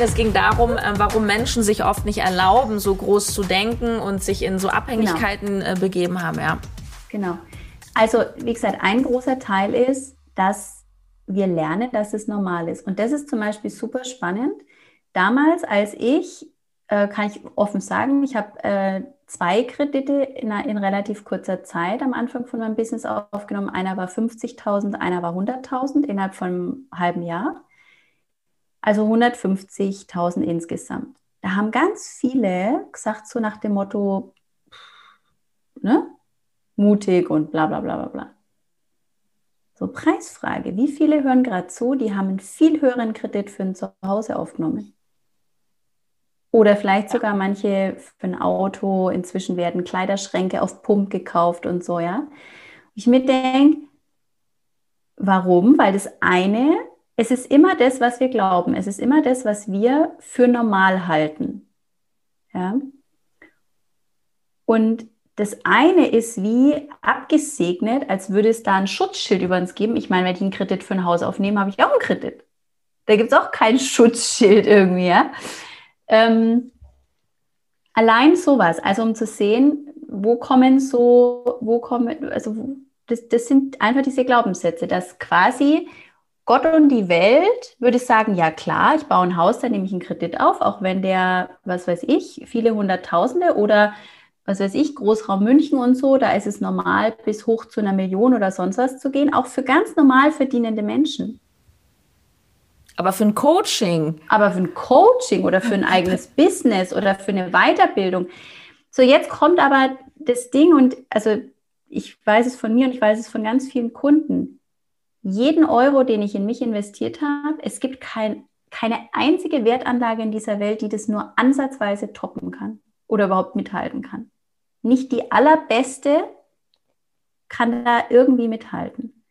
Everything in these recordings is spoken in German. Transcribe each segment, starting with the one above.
Es ging darum, äh, warum Menschen sich oft nicht erlauben, so groß zu denken und sich in so Abhängigkeiten genau. begeben haben, ja. Genau. Also, wie gesagt, ein großer Teil ist, dass wir lernen, dass es normal ist. Und das ist zum Beispiel super spannend. Damals, als ich, äh, kann ich offen sagen, ich habe äh, zwei Kredite in, in, relativ kurzer Zeit am Anfang von meinem Business aufgenommen. Einer war 50.000, einer war 100.000 innerhalb von einem halben Jahr. Also 150.000 insgesamt. Da haben ganz viele gesagt, so nach dem Motto, ne, mutig und bla bla bla bla bla. So, Preisfrage. Wie viele hören gerade zu, die haben einen viel höheren Kredit für ein Zuhause aufgenommen? Oder vielleicht sogar manche für ein Auto. Inzwischen werden Kleiderschränke auf Pump gekauft und so, ja. Ich mir denke, warum? Weil das eine, es ist immer das, was wir glauben. Es ist immer das, was wir für normal halten. Ja. Und das eine ist wie abgesegnet, als würde es da ein Schutzschild über uns geben. Ich meine, wenn ich einen Kredit für ein Haus aufnehme, habe ich auch einen Kredit. Da gibt es auch kein Schutzschild irgendwie, ja. Ähm, allein sowas, also um zu sehen, wo kommen so, wo kommen, also das, das sind einfach diese Glaubenssätze, dass quasi Gott und die Welt würde sagen, ja klar, ich baue ein Haus, dann nehme ich einen Kredit auf, auch wenn der, was weiß ich, viele Hunderttausende oder was weiß ich, Großraum München und so, da ist es normal, bis hoch zu einer Million oder sonst was zu gehen, auch für ganz normal verdienende Menschen. Aber für ein Coaching. Aber für ein Coaching oder für ein eigenes Business oder für eine Weiterbildung. So, jetzt kommt aber das Ding und also ich weiß es von mir und ich weiß es von ganz vielen Kunden. Jeden Euro, den ich in mich investiert habe, es gibt kein, keine einzige Wertanlage in dieser Welt, die das nur ansatzweise toppen kann oder überhaupt mithalten kann. Nicht die allerbeste kann da irgendwie mithalten.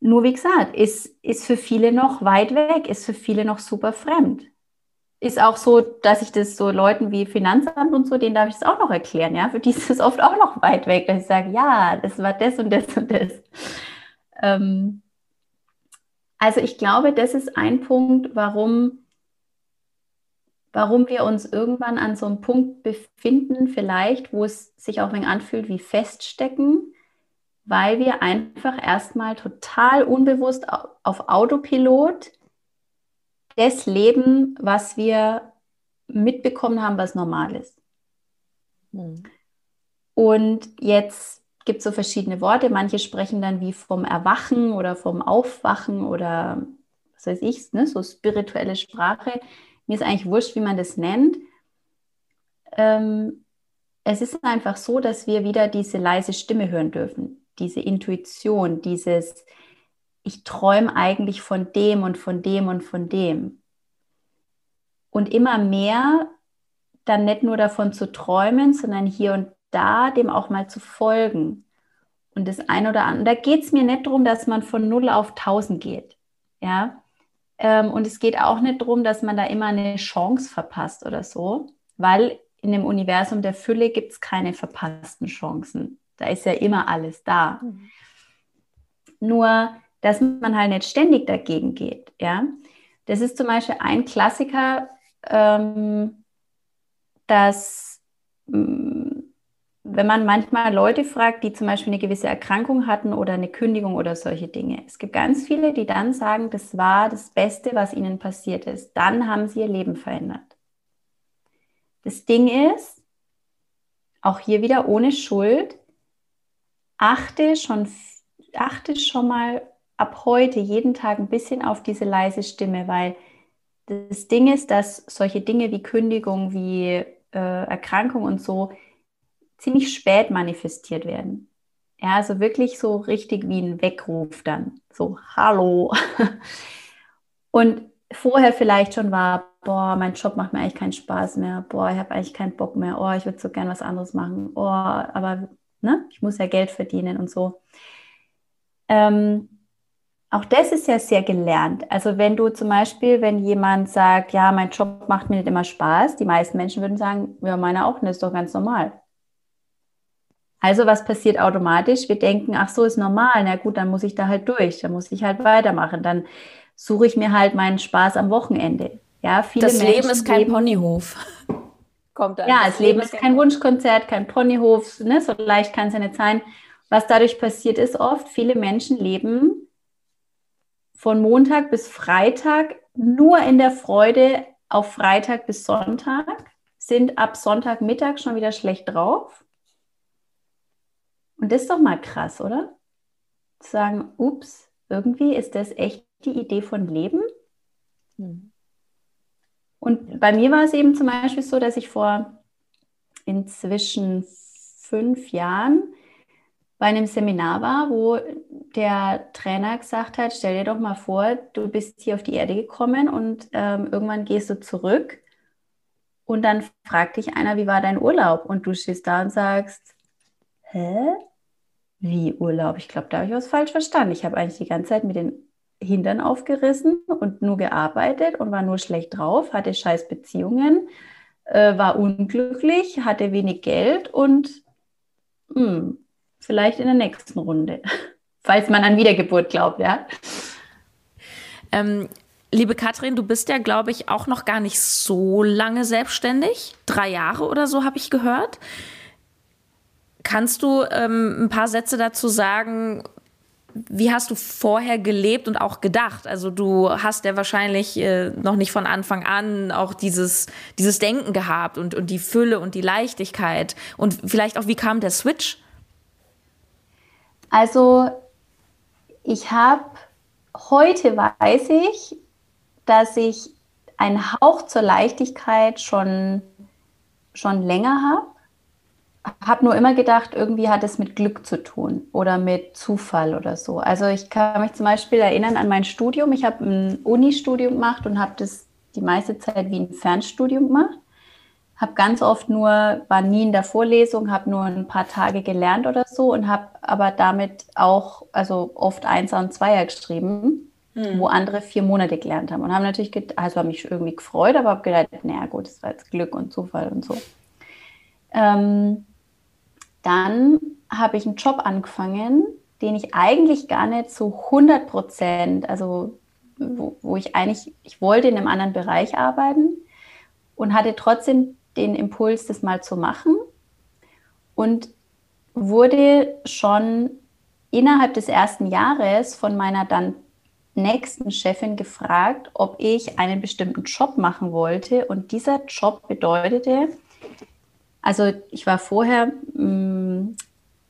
Nur wie gesagt, ist, ist für viele noch weit weg, ist für viele noch super fremd. Ist auch so, dass ich das so Leuten wie Finanzamt und so, denen darf ich es auch noch erklären, ja. Für die ist es oft auch noch weit weg, dass ich sage, ja, das war das und das und das. Ähm, also ich glaube, das ist ein Punkt, warum, warum wir uns irgendwann an so einem Punkt befinden, vielleicht, wo es sich auch ein wenig anfühlt wie Feststecken, weil wir einfach erstmal total unbewusst auf Autopilot das leben, was wir mitbekommen haben, was normal ist. Mhm. Und jetzt gibt es so verschiedene Worte. Manche sprechen dann wie vom Erwachen oder vom Aufwachen oder was weiß ich, ne, so spirituelle Sprache. Mir ist eigentlich wurscht, wie man das nennt. Ähm, es ist einfach so, dass wir wieder diese leise Stimme hören dürfen diese Intuition, dieses, ich träume eigentlich von dem und von dem und von dem. Und immer mehr dann nicht nur davon zu träumen, sondern hier und da dem auch mal zu folgen. Und das ein oder andere, da geht es mir nicht darum, dass man von 0 auf 1000 geht. Ja. Ähm, und es geht auch nicht darum, dass man da immer eine Chance verpasst oder so, weil in dem Universum der Fülle gibt es keine verpassten Chancen. Da ist ja immer alles da. Mhm. Nur, dass man halt nicht ständig dagegen geht. Ja? Das ist zum Beispiel ein Klassiker, ähm, dass wenn man manchmal Leute fragt, die zum Beispiel eine gewisse Erkrankung hatten oder eine Kündigung oder solche Dinge. Es gibt ganz viele, die dann sagen, das war das Beste, was ihnen passiert ist. Dann haben sie ihr Leben verändert. Das Ding ist, auch hier wieder ohne Schuld, achte schon, achte schon mal ab heute jeden Tag ein bisschen auf diese leise Stimme, weil das Ding ist, dass solche Dinge wie Kündigung, wie äh, Erkrankung und so ziemlich spät manifestiert werden. Ja, also wirklich so richtig wie ein Weckruf dann. So, hallo. Und vorher vielleicht schon war, boah, mein Job macht mir eigentlich keinen Spaß mehr. Boah, ich habe eigentlich keinen Bock mehr. Oh, ich würde so gern was anderes machen. Oh, aber Ne? Ich muss ja Geld verdienen und so. Ähm, auch das ist ja sehr gelernt. Also wenn du zum Beispiel, wenn jemand sagt, ja, mein Job macht mir nicht immer Spaß, die meisten Menschen würden sagen, ja, meiner auch, das ist doch ganz normal. Also was passiert automatisch? Wir denken, ach so, ist normal, na gut, dann muss ich da halt durch, dann muss ich halt weitermachen, dann suche ich mir halt meinen Spaß am Wochenende. Ja, viele das Menschen Leben ist kein leben, Ponyhof. Kommt dann. Ja, das, das Leben ist kein Wunschkonzert, kein Ponyhof, ne? so leicht kann es ja nicht sein. Was dadurch passiert ist oft, viele Menschen leben von Montag bis Freitag nur in der Freude auf Freitag bis Sonntag, sind ab Sonntagmittag schon wieder schlecht drauf. Und das ist doch mal krass, oder? Zu sagen, ups, irgendwie ist das echt die Idee von Leben. Hm. Und bei mir war es eben zum Beispiel so, dass ich vor inzwischen fünf Jahren bei einem Seminar war, wo der Trainer gesagt hat, stell dir doch mal vor, du bist hier auf die Erde gekommen und ähm, irgendwann gehst du zurück und dann fragt dich einer, wie war dein Urlaub? Und du stehst da und sagst, hä? Wie Urlaub? Ich glaube, da habe ich was falsch verstanden. Ich habe eigentlich die ganze Zeit mit den Hintern aufgerissen und nur gearbeitet und war nur schlecht drauf, hatte scheiß Beziehungen, äh, war unglücklich, hatte wenig Geld und mh, hm, vielleicht in der nächsten Runde, falls man an Wiedergeburt glaubt, ja. Ähm, liebe Katrin, du bist ja, glaube ich, auch noch gar nicht so lange selbstständig. Drei Jahre oder so habe ich gehört. Kannst du ähm, ein paar Sätze dazu sagen, wie hast du vorher gelebt und auch gedacht? Also du hast ja wahrscheinlich äh, noch nicht von Anfang an auch dieses, dieses Denken gehabt und, und die Fülle und die Leichtigkeit. Und vielleicht auch, wie kam der Switch? Also ich habe, heute weiß ich, dass ich einen Hauch zur Leichtigkeit schon, schon länger habe habe nur immer gedacht, irgendwie hat es mit Glück zu tun oder mit Zufall oder so. Also ich kann mich zum Beispiel erinnern an mein Studium. Ich habe ein Uni-Studium gemacht und habe das die meiste Zeit wie ein Fernstudium gemacht. Habe ganz oft nur, war nie in der Vorlesung, habe nur ein paar Tage gelernt oder so und habe aber damit auch, also oft Einser und Zweier geschrieben, hm. wo andere vier Monate gelernt haben. Und haben natürlich, also habe mich irgendwie gefreut, aber habe gedacht, naja gut, das war jetzt Glück und Zufall und so. Ähm, dann habe ich einen Job angefangen, den ich eigentlich gar nicht zu 100 Prozent, also wo, wo, ich eigentlich, ich wollte in einem anderen Bereich arbeiten und hatte trotzdem den Impuls, das mal zu machen und wurde schon innerhalb des ersten Jahres von meiner dann nächsten Chefin gefragt, ob ich einen bestimmten Job machen wollte. Und dieser Job bedeutete, also ich war vorher mm,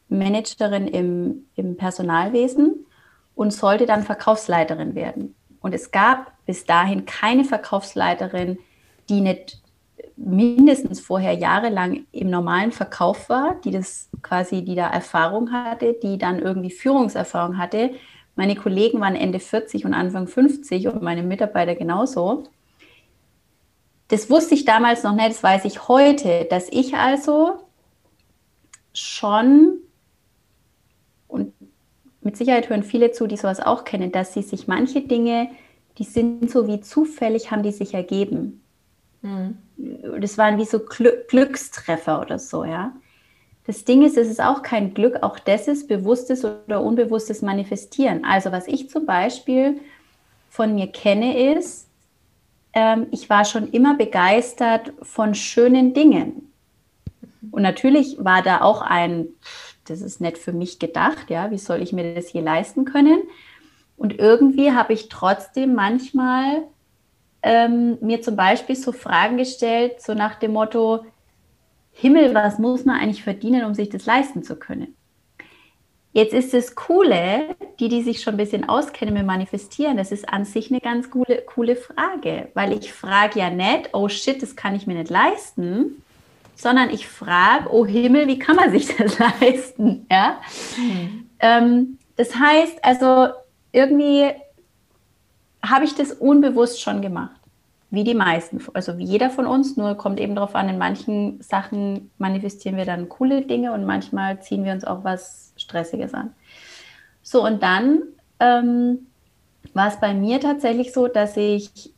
Managerin im, im Personalwesen und sollte dann Verkaufsleiterin werden. Und es gab bis dahin keine Verkaufsleiterin, die nicht mindestens vorher jahrelang im normalen Verkauf war, die das quasi, die da Erfahrung hatte, die dann irgendwie Führungserfahrung hatte. Meine Kollegen waren Ende 40 und Anfang 50 und meine Mitarbeiter genauso. Das wusste ich damals noch nicht, das weiß ich heute, dass ich also schon, und mit Sicherheit hören viele zu, die sowas auch kennen, dass sie sich manche Dinge, die sind so wie zufällig, haben die sich ergeben. Mhm. Das waren wie so Glückstreffer oder so, ja. Das Ding ist, es ist auch kein Glück, auch das ist bewusstes oder unbewusstes Manifestieren. Also was ich zum Beispiel von mir kenne, ist, ähm, ich war schon immer begeistert von schönen Dingen. Und natürlich war da auch ein, das ist nicht für mich gedacht, ja, wie soll ich mir das je leisten können? Und irgendwie habe ich trotzdem manchmal ähm, mir zum Beispiel so Fragen gestellt, so nach dem Motto, Himmel, was muss man eigentlich verdienen, um sich das leisten zu können? Jetzt ist das Coole, die, die sich schon ein bisschen auskennen mit Manifestieren, das ist an sich eine ganz coole, coole Frage, weil ich frage ja nicht, oh shit, das kann ich mir nicht leisten, sondern ich frage, oh Himmel, wie kann man sich das leisten? Ja? Mhm. Ähm, das heißt, also irgendwie habe ich das unbewusst schon gemacht wie die meisten, also wie jeder von uns, nur kommt eben darauf an, in manchen Sachen manifestieren wir dann coole Dinge und manchmal ziehen wir uns auch was Stressiges an. So, und dann ähm, war es bei mir tatsächlich so, dass ich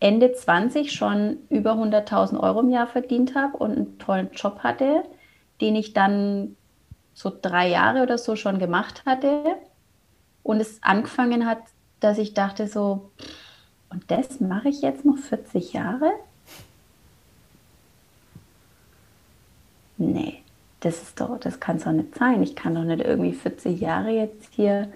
Ende 20 schon über 100.000 Euro im Jahr verdient habe und einen tollen Job hatte, den ich dann so drei Jahre oder so schon gemacht hatte. Und es angefangen hat, dass ich dachte so, pff, Und das mache ich jetzt noch 40 Jahre? Nee, das ist doch, das kann es doch nicht sein. Ich kann doch nicht irgendwie 40 Jahre jetzt hier.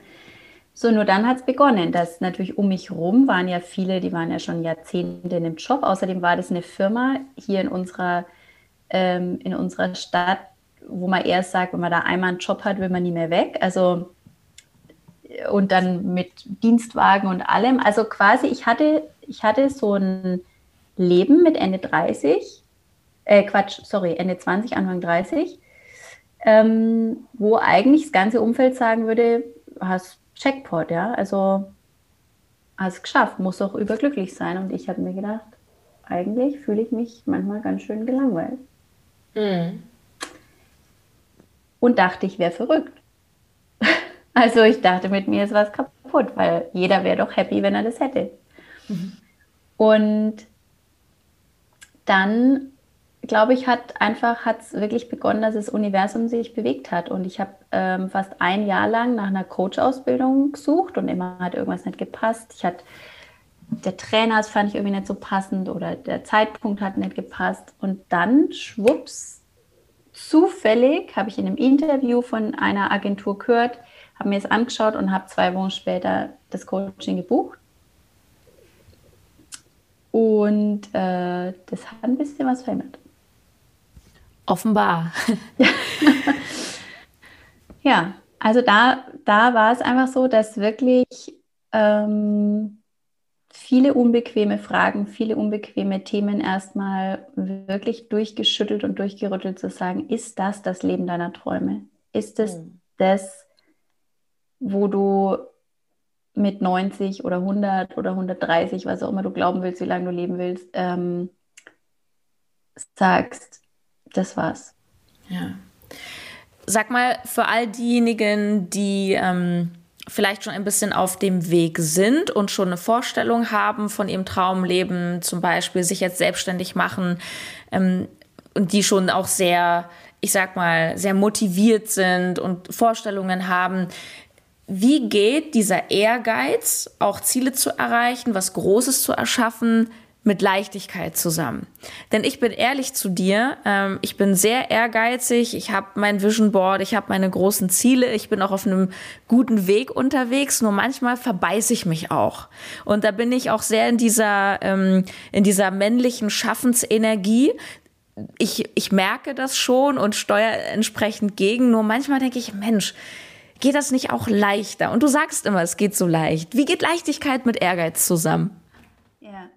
So, nur dann hat es begonnen. dass natürlich um mich rum waren ja viele, die waren ja schon Jahrzehnte in dem Job. Außerdem war das eine Firma hier in unserer, ähm, in unserer Stadt, wo man erst sagt, wenn man da einmal einen Job hat, will man nie mehr weg. Also und dann mit Dienstwagen und allem. Also quasi, ich hatte, ich hatte so ein Leben mit Ende 30, äh, Quatsch, sorry, Ende 20, Anfang 30, ähm, wo eigentlich das ganze Umfeld sagen würde, hast Checkpot, ja, also hast geschafft, muss auch überglücklich sein. Und ich habe mir gedacht, eigentlich fühle ich mich manchmal ganz schön gelangweilt. Mhm. Und dachte, ich wäre verrückt. Also ich dachte, mit mir ist was kaputt, weil jeder wäre doch happy, wenn er das hätte. Mhm. Und dann, glaube ich, hat einfach, hat es wirklich begonnen, dass das Universum sich bewegt hat. Und ich habe ähm, fast ein Jahr lang nach einer Coach-Ausbildung gesucht und immer hat irgendwas nicht gepasst. Ich hatte der Trainer, das fand ich irgendwie nicht so passend oder der Zeitpunkt hat nicht gepasst. Und dann, schwupps, zufällig habe ich in einem Interview von einer Agentur gehört, habe mir das angeschaut und habe zwei Wochen später das Coaching gebucht. Und äh, das hat ein bisschen was verändert. Offenbar. ja, also da, da war es einfach so, dass wirklich ähm, viele unbequeme Fragen, viele unbequeme Themen erstmal wirklich durchgeschüttelt und durchgerüttelt zu sagen, ist das das Leben deiner Träume? Ist es mhm. das, wo du mit 90 oder 100 oder 130, was auch immer du glauben willst, wie lange du leben willst, ähm, sagst, das war's. Ja. Sag mal, für all diejenigen, die ähm, vielleicht schon ein bisschen auf dem Weg sind und schon eine Vorstellung haben von ihrem Traumleben, zum Beispiel sich jetzt selbstständig machen ähm, und die schon auch sehr, ich sag mal, sehr motiviert sind und Vorstellungen haben, wie geht dieser Ehrgeiz, auch Ziele zu erreichen, was Großes zu erschaffen, mit Leichtigkeit zusammen. Denn ich bin ehrlich zu dir, ähm, ich bin sehr ehrgeizig, ich habe mein Vision Board, ich habe meine großen Ziele, ich bin auch auf einem guten Weg unterwegs, nur manchmal verbeiße ich mich auch. Und da bin ich auch sehr in dieser, ähm, in dieser männlichen Schaffensenergie, ich, ich merke das schon und steuere entsprechend gegen. Nur manchmal denke ich, Mensch, geht das nicht auch leichter? Und du sagst immer, es geht so leicht. Wie geht Leichtigkeit mit Ehrgeiz zusammen? Ja.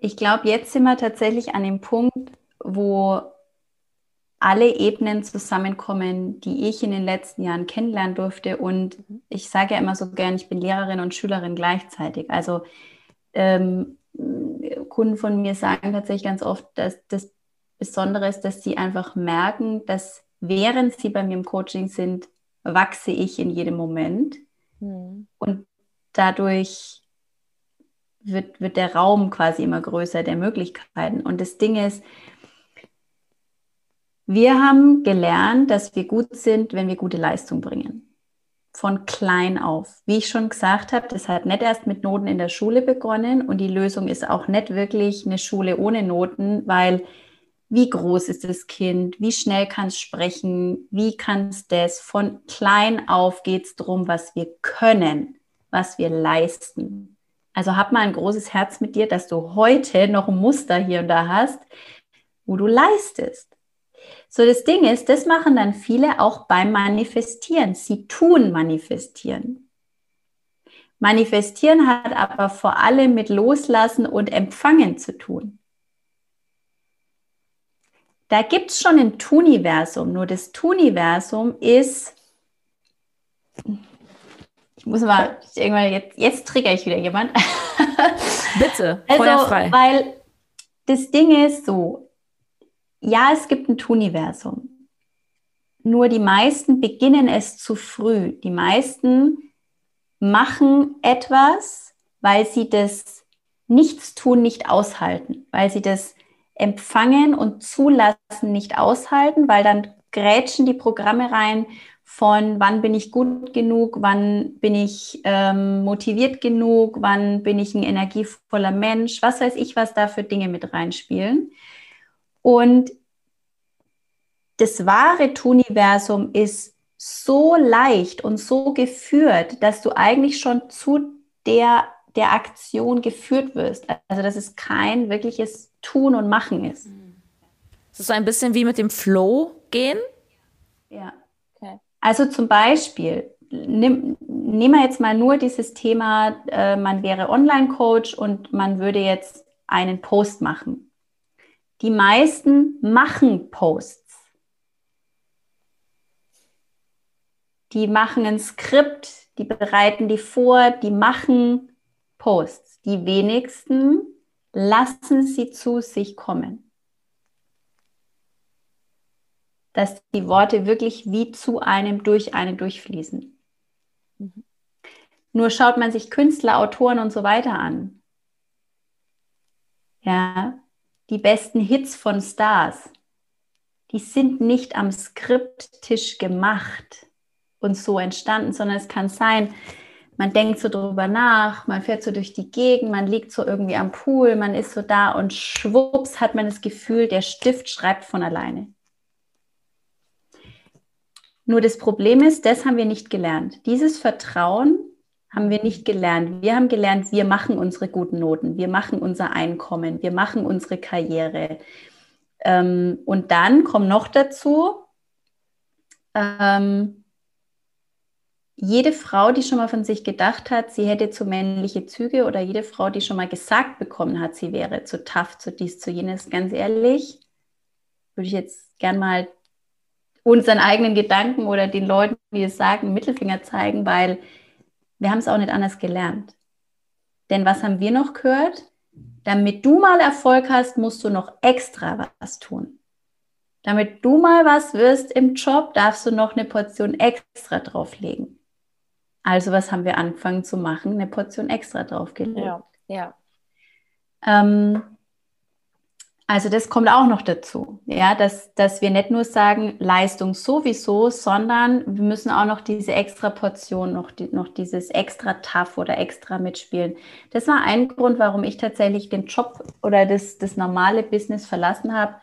Ich glaube, jetzt sind wir tatsächlich an dem Punkt, wo alle Ebenen zusammenkommen, die ich in den letzten Jahren kennenlernen durfte. Und ich sage ja immer so gern, ich bin Lehrerin und Schülerin gleichzeitig. Also ähm, Kunden von mir sagen tatsächlich ganz oft, dass das Besondere ist, dass sie einfach merken, dass während sie bei mir im Coaching sind, wachse ich in jedem Moment. Mhm. Und dadurch wird, wird der Raum quasi immer größer der Möglichkeiten. Und das Ding ist, wir haben gelernt, dass wir gut sind, wenn wir gute Leistung bringen. Von klein auf. Wie ich schon gesagt habe, das hat nicht erst mit Noten in der Schule begonnen und die Lösung ist auch nicht wirklich eine Schule ohne Noten, weil wie groß ist das Kind, wie schnell kann es sprechen, wie kann es das. Von klein auf geht es darum, was wir können, was wir leisten. Also hab mal ein großes Herz mit dir, dass du heute noch ein Muster hier und da hast, wo du leistest. So, das Ding ist, das machen dann viele auch beim Manifestieren. Sie tun manifestieren. Manifestieren hat aber vor allem mit Loslassen und Empfangen zu tun. Da gibt es schon ein Tuniversum, nur das Tuniversum ist, ich muss mal, irgendwann jetzt, jetzt trigger ich wieder jemand. Bitte, also, feuerfrei. Weil das Ding ist so, ja, es gibt ein Tuniversum. Nur die meisten beginnen es zu früh. Die meisten machen etwas, weil sie das Nichtstun nicht aushalten, weil sie das empfangen und zulassen nicht aushalten, weil dann grätschen die Programme rein von wann bin ich gut genug, wann bin ich ähm, motiviert genug, wann bin ich ein energievoller Mensch, was weiß ich, was da für Dinge mit reinspielen. Und das wahre Tuniversum ist so leicht und so geführt, dass du eigentlich schon zu der, der Aktion geführt wirst. Also dass es kein wirkliches Tun und Machen ist. Es ist ein bisschen wie mit dem Flow gehen. Ja. Okay. Also zum Beispiel, nimm, nehmen wir jetzt mal nur dieses Thema, äh, man wäre Online-Coach und man würde jetzt einen Post machen. Die meisten machen Posts. Die machen ein Skript, die bereiten die vor, die machen Posts. Die wenigsten lassen sie zu sich kommen. Dass die Worte wirklich wie zu einem durch einen durchfließen. Mhm. Nur schaut man sich Künstler, Autoren und so weiter an. Ja, die besten Hits von Stars, die sind nicht am Skripttisch gemacht und so entstanden, sondern es kann sein, man denkt so drüber nach, man fährt so durch die Gegend, man liegt so irgendwie am Pool, man ist so da und schwupps hat man das Gefühl, der Stift schreibt von alleine. Nur das Problem ist, das haben wir nicht gelernt. Dieses Vertrauen haben wir nicht gelernt. Wir haben gelernt, wir machen unsere guten Noten, wir machen unser Einkommen, wir machen unsere Karriere. Ähm, und dann kommt noch dazu, ähm, jede Frau, die schon mal von sich gedacht hat, sie hätte zu männliche Züge oder jede Frau, die schon mal gesagt bekommen hat, sie wäre zu tough, zu dies, zu jenes, ganz ehrlich, würde ich jetzt gern mal unseren eigenen Gedanken oder den Leuten, die es sagen, Mittelfinger zeigen, weil wir haben es auch nicht anders gelernt. Denn was haben wir noch gehört? Damit du mal Erfolg hast, musst du noch extra was tun. Damit du mal was wirst im Job, darfst du noch eine Portion extra drauflegen. Also was haben wir angefangen zu machen? Eine Portion extra draufgelegt. Ja, ja. Ähm, also das kommt auch noch dazu, ja, dass, dass wir nicht nur sagen, Leistung sowieso, sondern wir müssen auch noch diese extra Portion, noch, die, noch dieses extra tough oder extra mitspielen. Das war ein Grund, warum ich tatsächlich den Job oder das, das normale Business verlassen habe,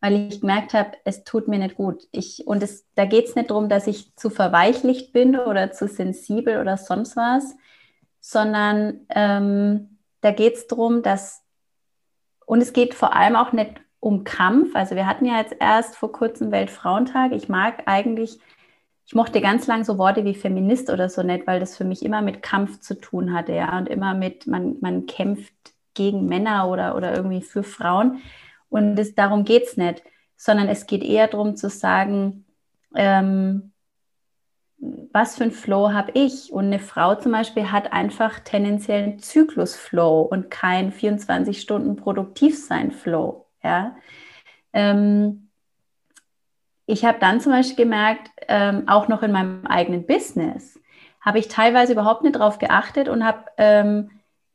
weil ich gemerkt habe, es tut mir nicht gut. Ich, und es, da geht es nicht darum, dass ich zu verweichlicht bin oder zu sensibel oder sonst was, sondern ähm, da geht es darum, dass und es geht vor allem auch nicht um Kampf. Also wir hatten ja jetzt erst vor kurzem Weltfrauentag. Ich mag eigentlich, ich mochte ganz lang so Worte wie Feminist oder so nicht, weil das für mich immer mit Kampf zu tun hatte, ja, und immer mit, man, man kämpft gegen Männer oder, oder irgendwie für Frauen. Und das, darum geht es nicht, sondern es geht eher darum zu sagen, ähm, was für ein Flow habe ich? Und eine Frau zum Beispiel hat einfach tendenziell einen Zyklusflow und kein 24 Stunden Produktivsein-Flow. Ja? Ähm, ich habe dann zum Beispiel gemerkt, ähm, auch noch in meinem eigenen Business, habe ich teilweise überhaupt nicht drauf geachtet und habe, ähm,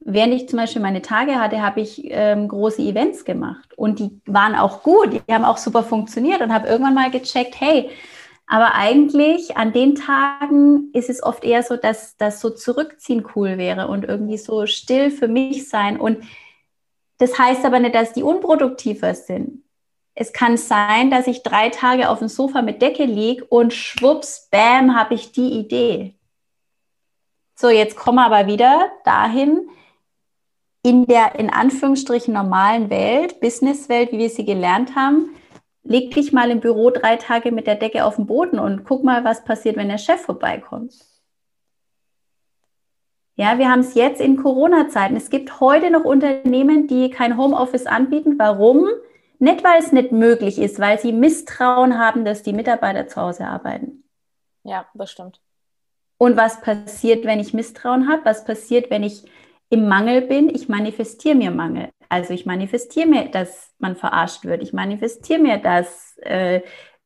während ich zum Beispiel meine Tage hatte, habe ich ähm, große Events gemacht und die waren auch gut, die haben auch super funktioniert und habe irgendwann mal gecheckt, hey, aber eigentlich an den Tagen ist es oft eher so, dass das so zurückziehen cool wäre und irgendwie so still für mich sein. Und das heißt aber nicht, dass die unproduktiver sind. Es kann sein, dass ich drei Tage auf dem Sofa mit Decke liege und schwupps, bam, habe ich die Idee. So, jetzt kommen wir aber wieder dahin, in der in Anführungsstrichen normalen Welt, Businesswelt, wie wir sie gelernt haben, leg dich mal im Büro drei Tage mit der Decke auf den Boden und guck mal, was passiert, wenn der Chef vorbeikommt. Ja, wir haben es jetzt in Corona-Zeiten. Es gibt heute noch Unternehmen, die kein Homeoffice anbieten. Warum? Nicht, weil es nicht möglich ist, weil sie Misstrauen haben, dass die Mitarbeiter zu Hause arbeiten. Ja, das stimmt. Und was passiert, wenn ich Misstrauen habe? Was passiert, wenn ich im Mangel bin? Ich manifestiere mir Mangel. Also ich manifestiere mir, dass man verarscht wird. Ich manifestiere mir, dass äh,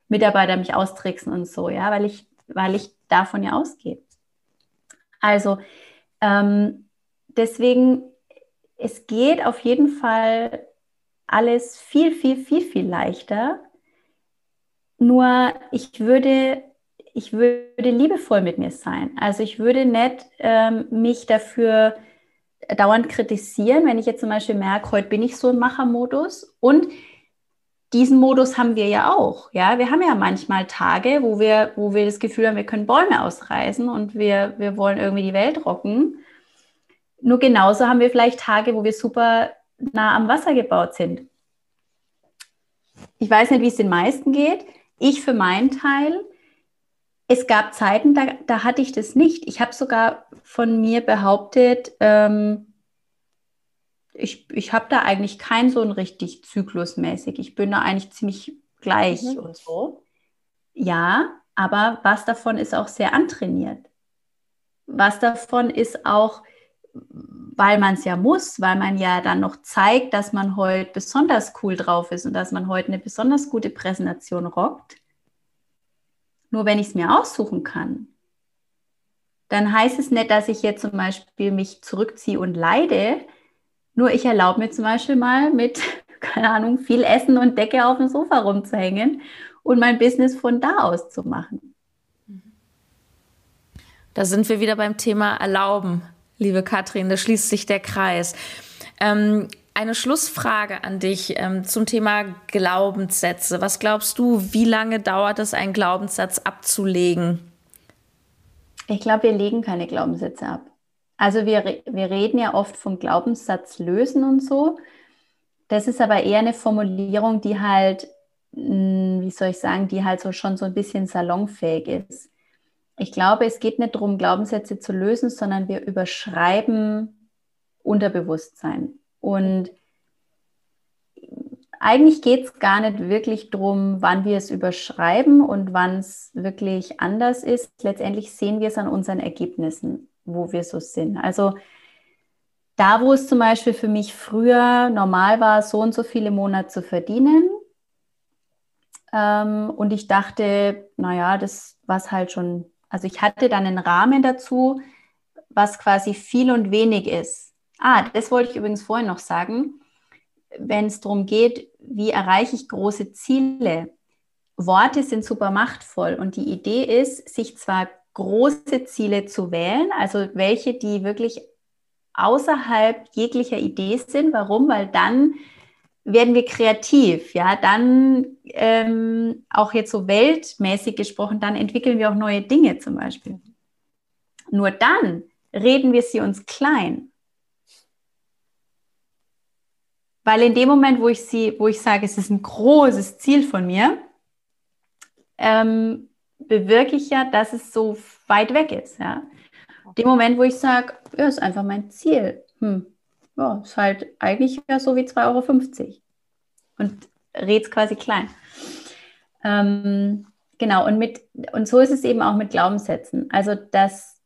Mitarbeiter mich austricksen und so, ja, weil ich, weil ich davon ja ausgehe. Also ähm, deswegen, es geht auf jeden Fall alles viel, viel, viel, viel leichter. Nur ich würde ich würde liebevoll mit mir sein. Also ich würde nicht ähm, mich dafür dauernd kritisieren, wenn ich jetzt zum Beispiel merke, heute bin ich so im Machermodus. Und diesen Modus haben wir ja auch. Ja, wir haben ja manchmal Tage, wo wir, wo wir das Gefühl haben, wir können Bäume ausreißen und wir, wir wollen irgendwie die Welt rocken. Nur genauso haben wir vielleicht Tage, wo wir super nah am Wasser gebaut sind. Ich weiß nicht, wie es den meisten geht. Ich für meinen Teil, es gab Zeiten, da, da hatte ich das nicht. Ich habe sogar von mir behauptet, ähm, ich, ich habe da eigentlich keinen so ein richtig zyklusmäßig. Ich bin da eigentlich ziemlich gleich mhm. und so. Ja, aber was davon ist auch sehr antrainiert. Was davon ist auch, weil man es ja muss, weil man ja dann noch zeigt, dass man heute besonders cool drauf ist und dass man heute eine besonders gute Präsentation rockt. Nur wenn ich es mir aussuchen kann, dann heißt es nicht, dass ich jetzt zum Beispiel mich zurückziehe und leide. Nur ich erlaube mir zum Beispiel mal mit, keine Ahnung, viel Essen und Decke auf dem Sofa rumzuhängen und mein Business von da aus zu machen. Da sind wir wieder beim Thema Erlauben, liebe Katrin. Da schließt sich der Kreis. Ähm, eine Schlussfrage an dich ähm, zum Thema Glaubenssätze. Was glaubst du, wie lange dauert es, einen Glaubenssatz abzulegen? Ich glaube, wir legen keine Glaubenssätze ab. Also wir, wir reden ja oft vom Glaubenssatz lösen und so. Das ist aber eher eine Formulierung, die halt, hm, wie soll ich sagen, die halt so schon so ein bisschen salonfähig ist. Ich glaube, es geht nicht darum, Glaubenssätze zu lösen, sondern wir überschreiben Unterbewusstsein. Und eigentlich geht es gar nicht wirklich darum, wann wir es überschreiben und wann es wirklich anders ist. Letztendlich sehen wir es an unseren Ergebnissen, wo wir so sind. Also da, wo es zum Beispiel für mich früher normal war, so und so viele Monate zu verdienen. Ähm, und ich dachte, naja, das war halt schon, also ich hatte dann einen Rahmen dazu, was quasi viel und wenig ist. Ah, das wollte ich übrigens vorhin noch sagen. Wenn es darum geht, wie erreiche ich große Ziele? Worte sind super machtvoll und die Idee ist, sich zwar große Ziele zu wählen, also welche, die wirklich außerhalb jeglicher Idee sind. Warum? Weil dann werden wir kreativ, ja, dann ähm, auch jetzt so weltmäßig gesprochen, dann entwickeln wir auch neue Dinge zum Beispiel. Nur dann reden wir sie uns klein. Weil in dem Moment, wo ich sie, wo ich sage, es ist ein großes Ziel von mir, ähm, bewirke ich ja, dass es so weit weg ist. Ja? In dem Moment, wo ich sage, ja, ist einfach mein Ziel. Hm. Ja, ist halt eigentlich ja so wie 2,50 Euro. Und red quasi klein. Ähm, genau, und, mit, und so ist es eben auch mit Glaubenssätzen. Also, dass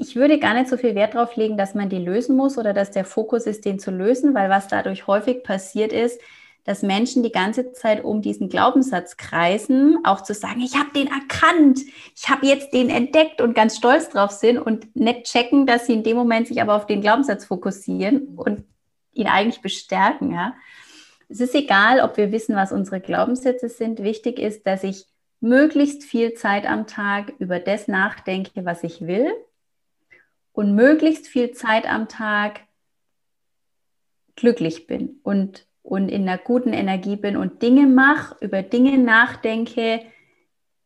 ich würde gar nicht so viel Wert darauf legen, dass man die lösen muss oder dass der Fokus ist, den zu lösen, weil was dadurch häufig passiert ist, dass Menschen die ganze Zeit um diesen Glaubenssatz kreisen, auch zu sagen, ich habe den erkannt, ich habe jetzt den entdeckt und ganz stolz drauf sind und nicht checken, dass sie in dem Moment sich aber auf den Glaubenssatz fokussieren und ihn eigentlich bestärken. Ja. Es ist egal, ob wir wissen, was unsere Glaubenssätze sind. Wichtig ist, dass ich möglichst viel Zeit am Tag über das nachdenke, was ich will und möglichst viel Zeit am Tag glücklich bin und, und in einer guten Energie bin und Dinge mache, über Dinge nachdenke,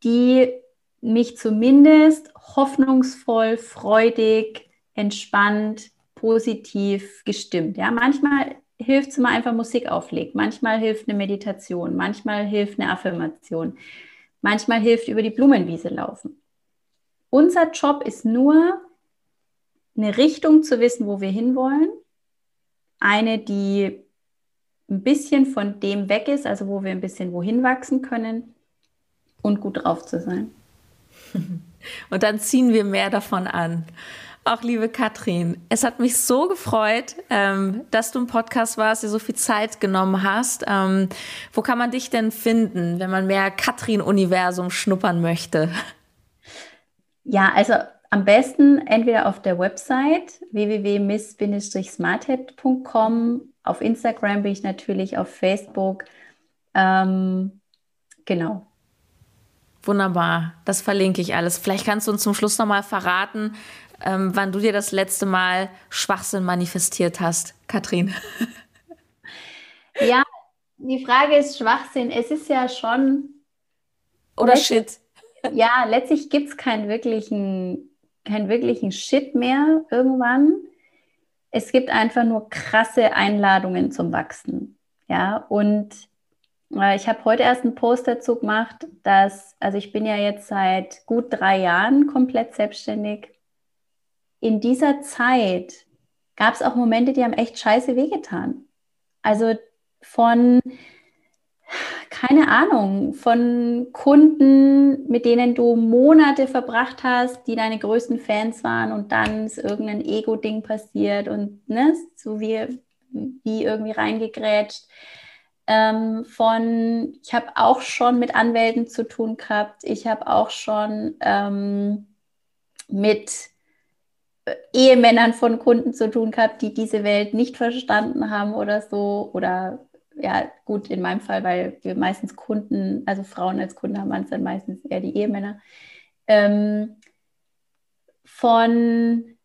die mich zumindest hoffnungsvoll, freudig, entspannt, positiv gestimmt. Ja, manchmal hilft es, man einfach Musik auflegt. Manchmal hilft eine Meditation. Manchmal hilft eine Affirmation. Manchmal hilft über die Blumenwiese laufen. Unser Job ist nur, eine Richtung zu wissen, wo wir hinwollen. Eine, die ein bisschen von dem weg ist, also wo wir ein bisschen wohin wachsen können und gut drauf zu sein. Und dann ziehen wir mehr davon an. Auch liebe Katrin, es hat mich so gefreut, ähm, dass du im Podcast warst, dir so viel Zeit genommen hast. Ähm, wo kann man dich denn finden, wenn man mehr Katrin-Universum schnuppern möchte? Ja, also am besten entweder auf der Website www.miss-smarthead.com. Auf Instagram bin ich natürlich, auf Facebook. Ähm, genau. Wunderbar, das verlinke ich alles. Vielleicht kannst du uns zum Schluss nochmal verraten, ähm, wann du dir das letzte Mal Schwachsinn manifestiert hast, Katrin. Ja, die Frage ist Schwachsinn. Es ist ja schon. Oder Shit. Ja, letztlich gibt es keinen wirklichen, keinen wirklichen Shit mehr irgendwann. Es gibt einfach nur krasse Einladungen zum Wachsen. Ja, und äh, ich habe heute erst einen Post dazu gemacht, dass, also ich bin ja jetzt seit gut drei Jahren komplett selbstständig. In dieser Zeit gab es auch Momente, die haben echt scheiße wehgetan. Also von, keine Ahnung, von Kunden, mit denen du Monate verbracht hast, die deine größten Fans waren und dann ist irgendein Ego-Ding passiert und ne, so wie, wie irgendwie reingegrätscht. Ähm, von, ich habe auch schon mit Anwälten zu tun gehabt, ich habe auch schon ähm, mit Ehemännern von Kunden zu tun gehabt, die diese Welt nicht verstanden haben oder so. Oder ja, gut, in meinem Fall, weil wir meistens Kunden, also Frauen als Kunden haben, waren es dann meistens eher die Ehemänner. Ähm, von,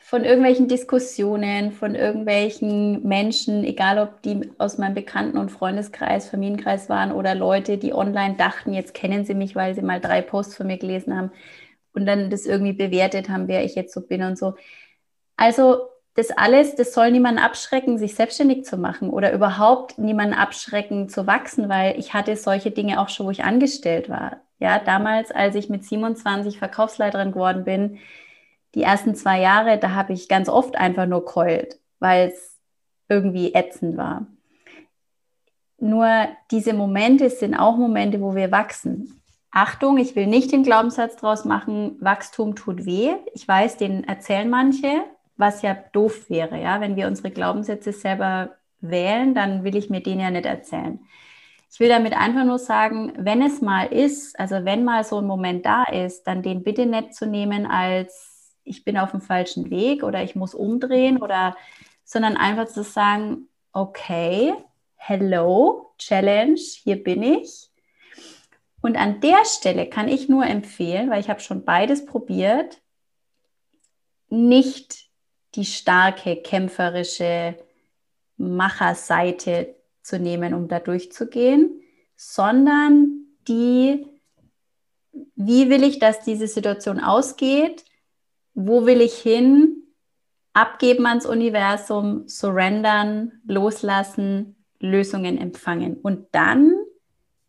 von irgendwelchen Diskussionen, von irgendwelchen Menschen, egal ob die aus meinem Bekannten- und Freundeskreis, Familienkreis waren oder Leute, die online dachten, jetzt kennen sie mich, weil sie mal drei Posts von mir gelesen haben und dann das irgendwie bewertet haben, wer ich jetzt so bin und so. Also das alles, das soll niemanden abschrecken, sich selbstständig zu machen oder überhaupt niemanden abschrecken zu wachsen, weil ich hatte solche Dinge auch schon, wo ich angestellt war. Ja, damals, als ich mit 27 Verkaufsleiterin geworden bin, die ersten zwei Jahre, da habe ich ganz oft einfach nur keult, weil es irgendwie ätzend war. Nur diese Momente sind auch Momente, wo wir wachsen. Achtung, ich will nicht den Glaubenssatz draus machen, Wachstum tut weh. Ich weiß, den erzählen manche, was ja doof wäre, ja. Wenn wir unsere Glaubenssätze selber wählen, dann will ich mir den ja nicht erzählen. Ich will damit einfach nur sagen, wenn es mal ist, also wenn mal so ein Moment da ist, dann den bitte nicht zu nehmen als ich bin auf dem falschen Weg oder ich muss umdrehen oder, sondern einfach zu sagen, okay, hello, Challenge, hier bin ich und an der Stelle kann ich nur empfehlen, weil ich habe schon beides probiert, nicht die starke kämpferische Macherseite zu nehmen, um da durchzugehen, sondern die, wie will ich, dass diese Situation ausgeht, wo will ich hin, abgeben ans Universum, surrendern, loslassen, Lösungen empfangen und dann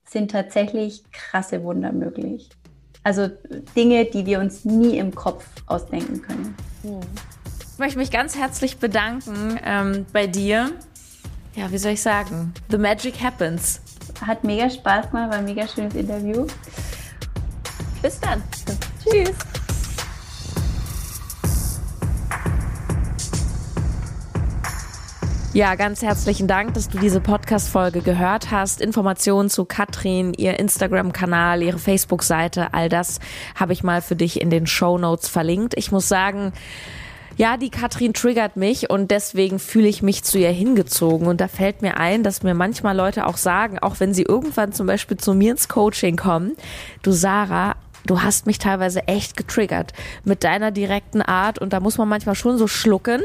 sind tatsächlich krasse Wunder möglich. Also Dinge, die wir uns nie im Kopf ausdenken können. Ich möchte mich ganz herzlich bedanken ähm, bei dir. Ja, wie soll ich sagen? The Magic Happens. Hat mega Spaß gemacht, war ein mega schönes Interview. Bis dann. Tschüss. Ja, ganz herzlichen Dank, dass du diese Podcast-Folge gehört hast. Informationen zu Katrin, ihr Instagram-Kanal, ihre Facebook-Seite, all das habe ich mal für dich in den Show Notes verlinkt. Ich muss sagen, ja, die Katrin triggert mich und deswegen fühle ich mich zu ihr hingezogen. Und da fällt mir ein, dass mir manchmal Leute auch sagen, auch wenn sie irgendwann zum Beispiel zu mir ins Coaching kommen, du Sarah, du hast mich teilweise echt getriggert mit deiner direkten Art und da muss man manchmal schon so schlucken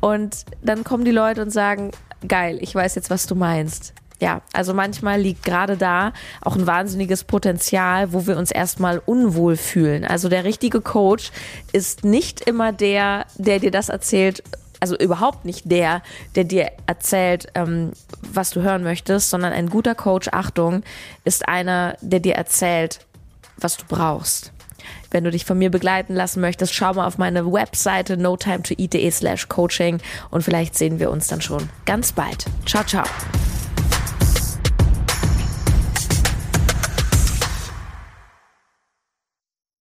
und dann kommen die Leute und sagen, geil, ich weiß jetzt, was du meinst. Ja, also manchmal liegt gerade da auch ein wahnsinniges Potenzial, wo wir uns erstmal unwohl fühlen. Also der richtige Coach ist nicht immer der, der dir das erzählt, also überhaupt nicht der, der dir erzählt, ähm, was du hören möchtest, sondern ein guter Coach, Achtung, ist einer, der dir erzählt, was du brauchst. Wenn du dich von mir begleiten lassen möchtest, schau mal auf meine Webseite notimetoeat.de slash coaching und vielleicht sehen wir uns dann schon ganz bald. Ciao, ciao.